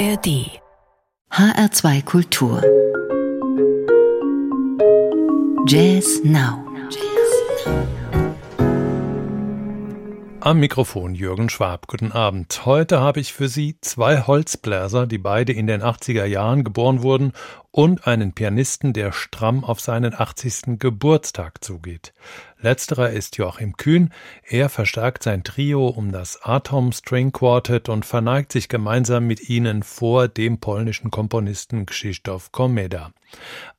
ARD HR2 Kultur. Jazz Now Am Mikrofon Jürgen Schwab. Guten Abend. Heute habe ich für Sie zwei Holzbläser, die beide in den 80er Jahren geboren wurden, und einen Pianisten, der stramm auf seinen 80. Geburtstag zugeht. Letzterer ist Joachim Kühn. Er verstärkt sein Trio um das Atom String Quartet und verneigt sich gemeinsam mit ihnen vor dem polnischen Komponisten Krzysztof Komeda.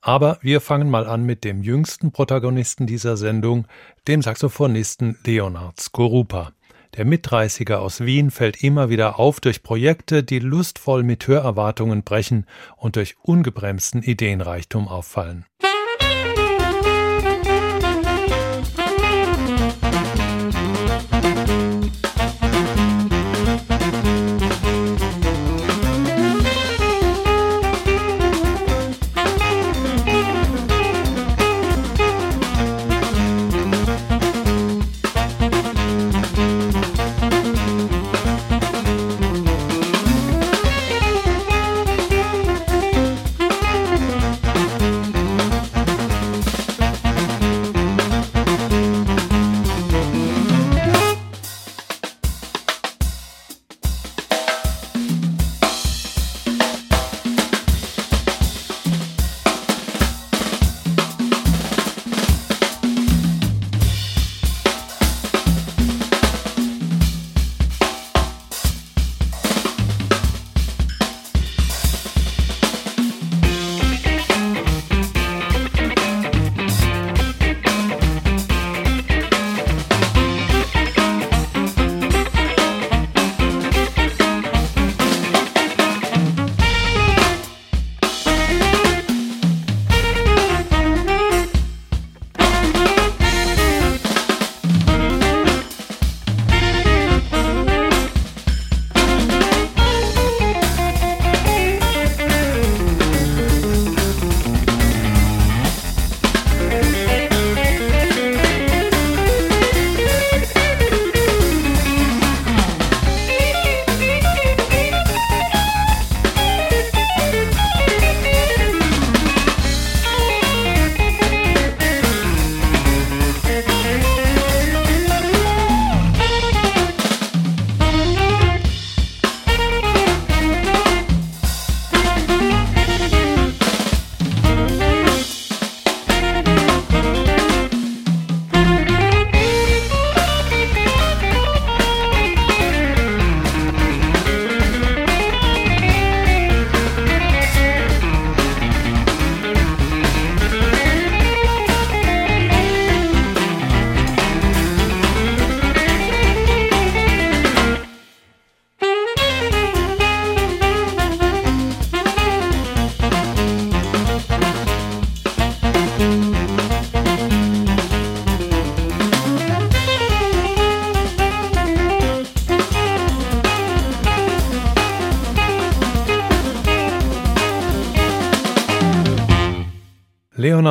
Aber wir fangen mal an mit dem jüngsten Protagonisten dieser Sendung, dem Saxophonisten Leonard Skorupa. Der Mitdreißiger aus Wien fällt immer wieder auf durch Projekte, die lustvoll mit Hörerwartungen brechen und durch ungebremsten Ideenreichtum auffallen.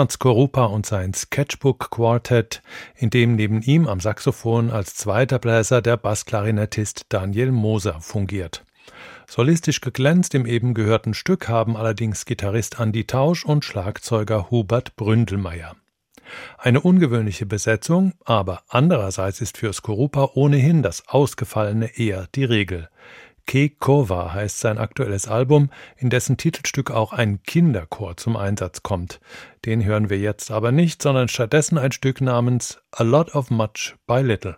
Leonard Skorupa und sein Sketchbook Quartet, in dem neben ihm am Saxophon als zweiter Bläser der Bassklarinettist Daniel Moser fungiert. Solistisch geglänzt im eben gehörten Stück haben allerdings Gitarrist Andy Tausch und Schlagzeuger Hubert Bründelmeier. Eine ungewöhnliche Besetzung, aber andererseits ist für Skorupa ohnehin das Ausgefallene eher die Regel. Kekova heißt sein aktuelles Album, in dessen Titelstück auch ein Kinderchor zum Einsatz kommt. Den hören wir jetzt aber nicht, sondern stattdessen ein Stück namens A Lot of Much by Little.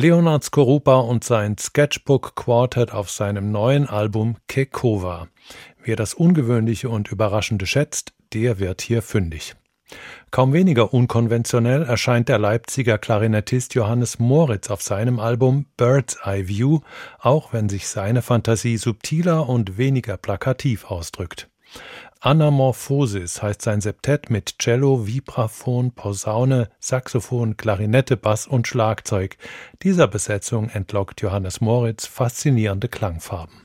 Leonard Skorupa und sein Sketchbook Quartet auf seinem neuen Album Kekova. Wer das Ungewöhnliche und Überraschende schätzt, der wird hier fündig. Kaum weniger unkonventionell erscheint der Leipziger Klarinettist Johannes Moritz auf seinem Album Bird's Eye View, auch wenn sich seine Fantasie subtiler und weniger plakativ ausdrückt. Anamorphosis heißt sein Septett mit Cello, Vibraphon, Posaune, Saxophon, Klarinette, Bass und Schlagzeug. Dieser Besetzung entlockt Johannes Moritz faszinierende Klangfarben.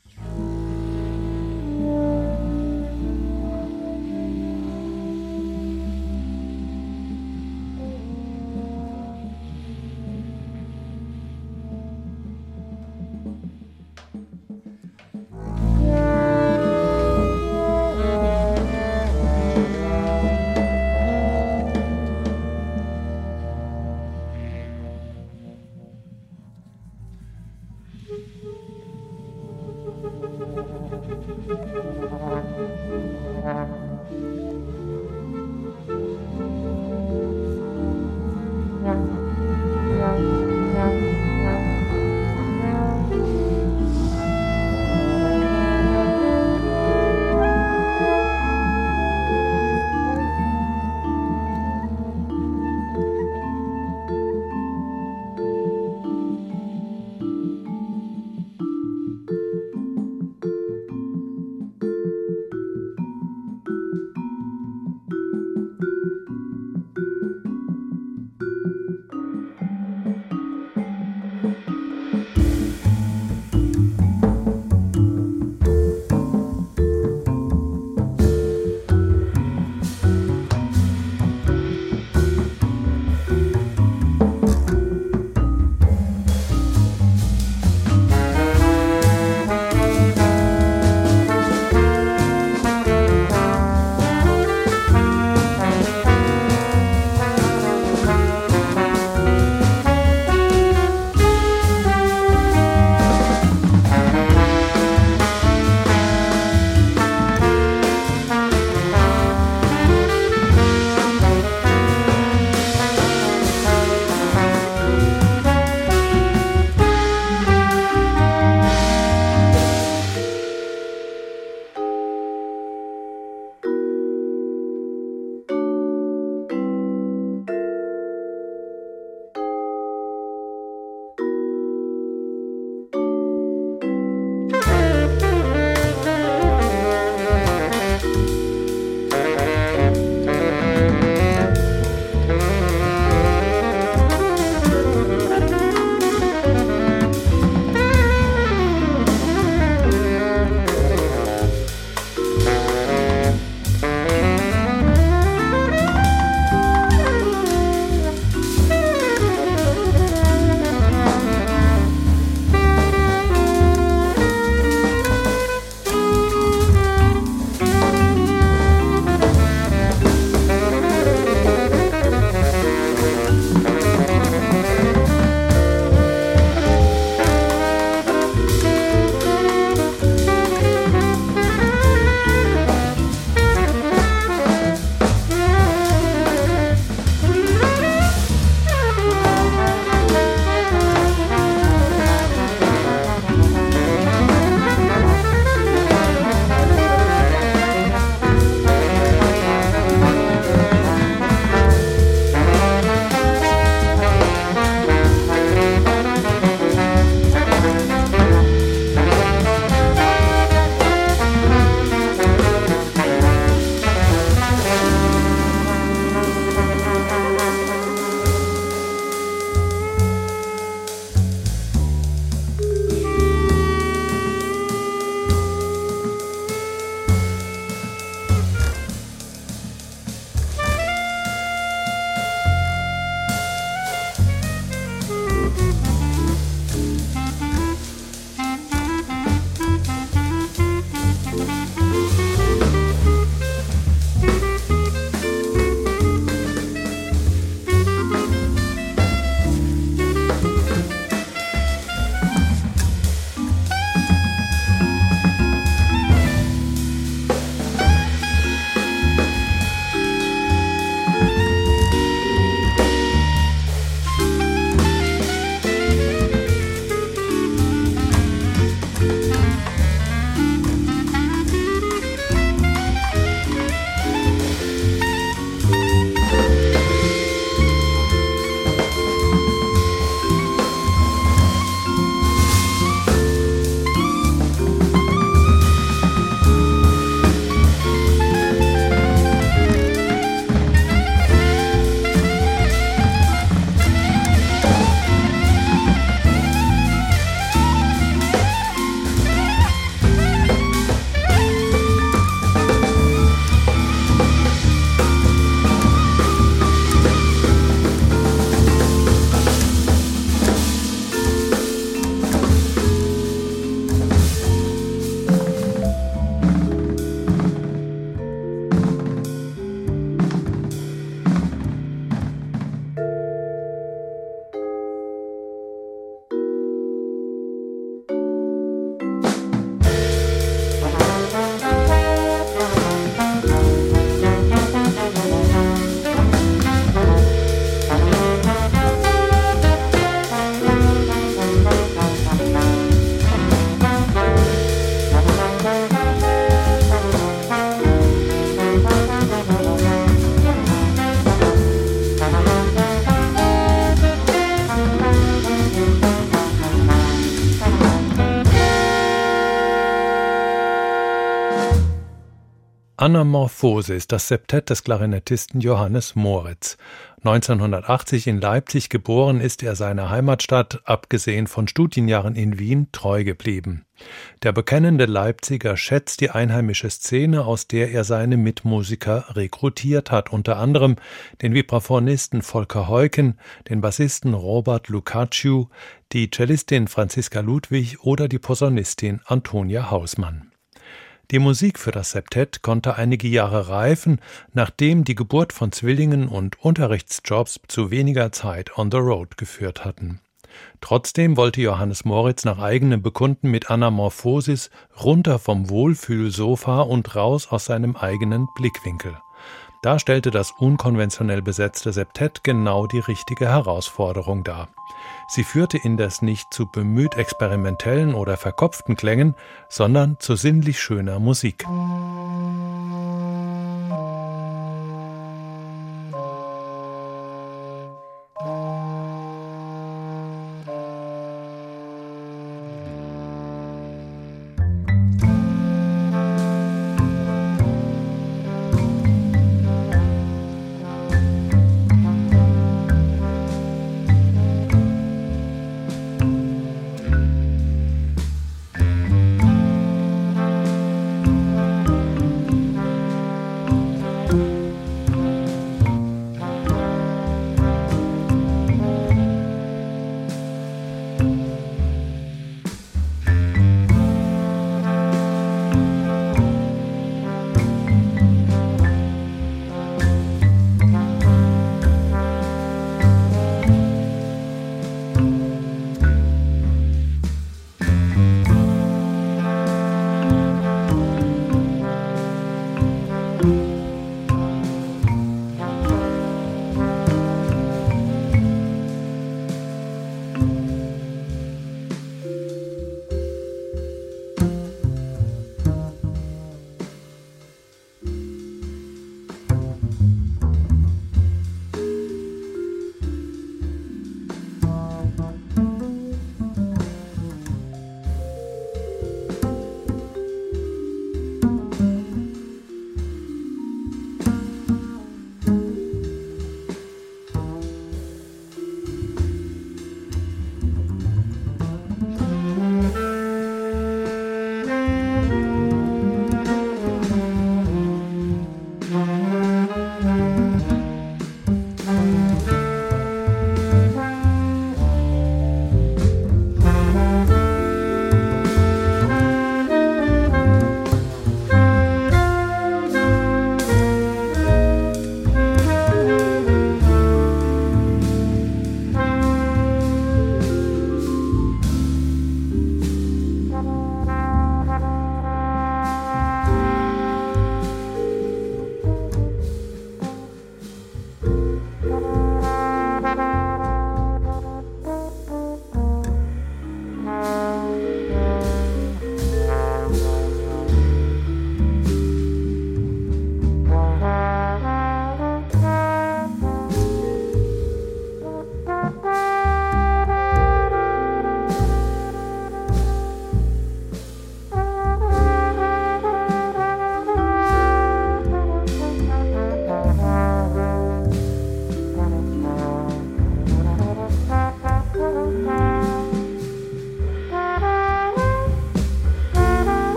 Anamorphose ist das Septett des Klarinettisten Johannes Moritz. 1980 in Leipzig geboren, ist er seiner Heimatstadt, abgesehen von Studienjahren in Wien, treu geblieben. Der bekennende Leipziger schätzt die einheimische Szene, aus der er seine Mitmusiker rekrutiert hat, unter anderem den Vibraphonisten Volker Heuken, den Bassisten Robert Lucacciu, die Cellistin Franziska Ludwig oder die Posaunistin Antonia Hausmann. Die Musik für das Septett konnte einige Jahre reifen, nachdem die Geburt von Zwillingen und Unterrichtsjobs zu weniger Zeit on the road geführt hatten. Trotzdem wollte Johannes Moritz nach eigenem Bekunden mit Anamorphosis runter vom Wohlfühlsofa und raus aus seinem eigenen Blickwinkel. Da stellte das unkonventionell besetzte Septett genau die richtige Herausforderung dar. Sie führte indes nicht zu bemüht experimentellen oder verkopften Klängen, sondern zu sinnlich schöner Musik.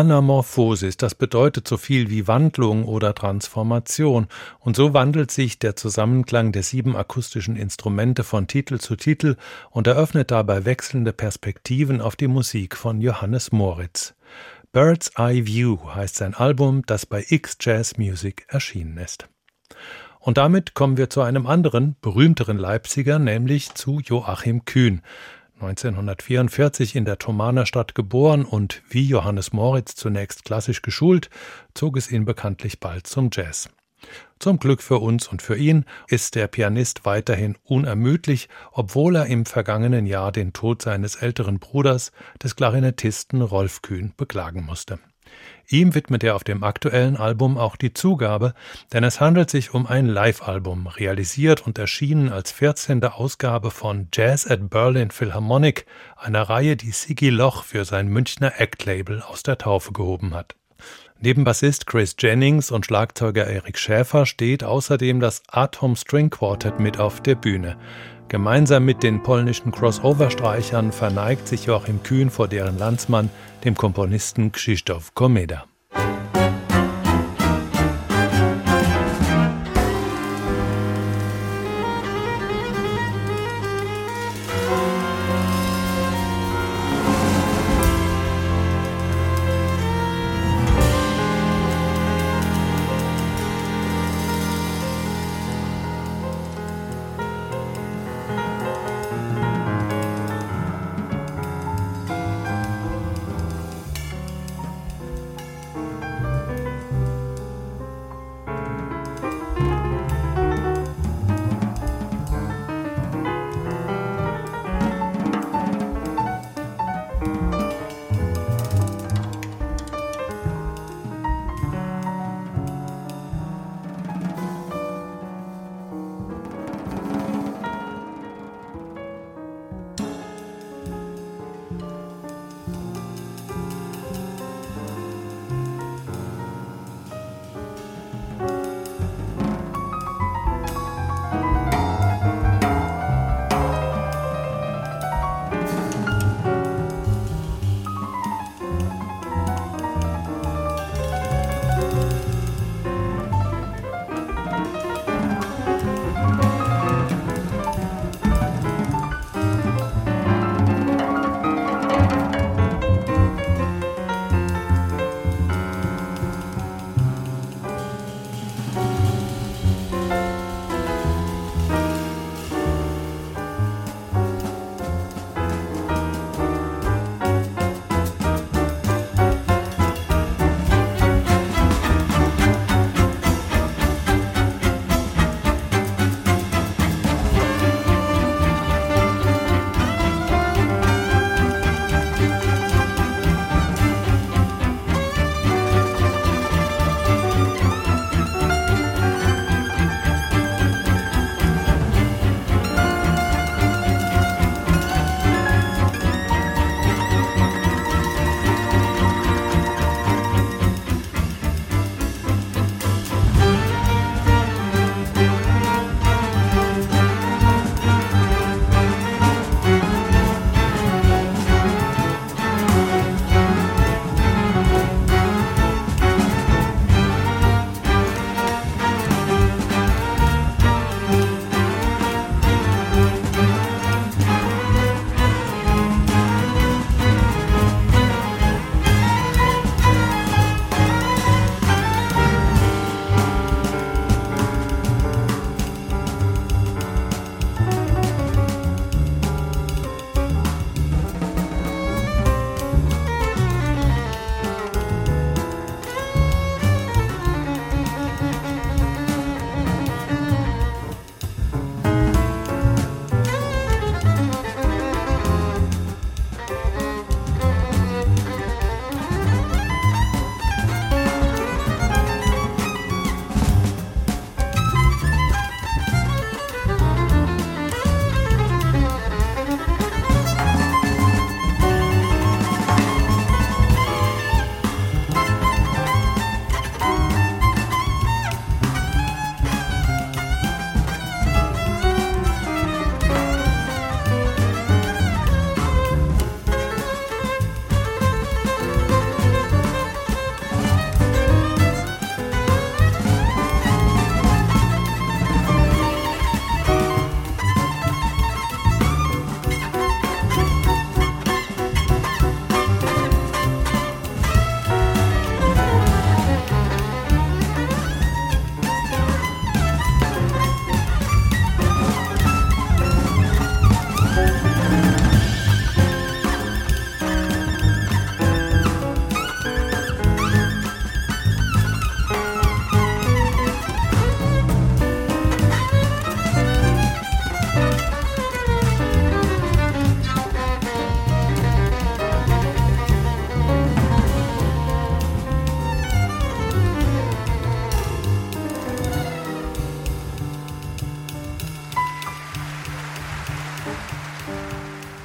Anamorphosis, das bedeutet so viel wie Wandlung oder Transformation, und so wandelt sich der Zusammenklang der sieben akustischen Instrumente von Titel zu Titel und eröffnet dabei wechselnde Perspektiven auf die Musik von Johannes Moritz. Bird's Eye View heißt sein Album, das bei X Jazz Music erschienen ist. Und damit kommen wir zu einem anderen, berühmteren Leipziger, nämlich zu Joachim Kühn. 1944 in der Thomaner Stadt geboren und wie Johannes Moritz zunächst klassisch geschult, zog es ihn bekanntlich bald zum Jazz. Zum Glück für uns und für ihn ist der Pianist weiterhin unermüdlich, obwohl er im vergangenen Jahr den Tod seines älteren Bruders, des Klarinettisten Rolf Kühn, beklagen musste. Ihm widmet er auf dem aktuellen Album auch die Zugabe, denn es handelt sich um ein Live-Album, realisiert und erschienen als 14. Ausgabe von Jazz at Berlin Philharmonic, einer Reihe, die Sigi Loch für sein Münchner Act-Label aus der Taufe gehoben hat. Neben Bassist Chris Jennings und Schlagzeuger Eric Schäfer steht außerdem das Atom String Quartet mit auf der Bühne. Gemeinsam mit den polnischen Crossover-Streichern verneigt sich Joachim Kühn vor deren Landsmann, dem Komponisten Krzysztof Komeda.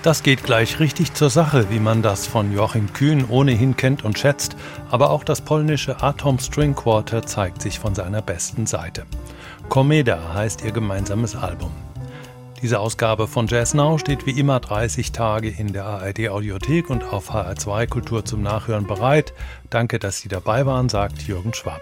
Das geht gleich richtig zur Sache, wie man das von Joachim Kühn ohnehin kennt und schätzt, aber auch das polnische Atom String Quartet zeigt sich von seiner besten Seite. Komeda heißt ihr gemeinsames Album. Diese Ausgabe von Jazz Now steht wie immer 30 Tage in der ARD Audiothek und auf HR2 Kultur zum Nachhören bereit. Danke, dass Sie dabei waren, sagt Jürgen Schwab.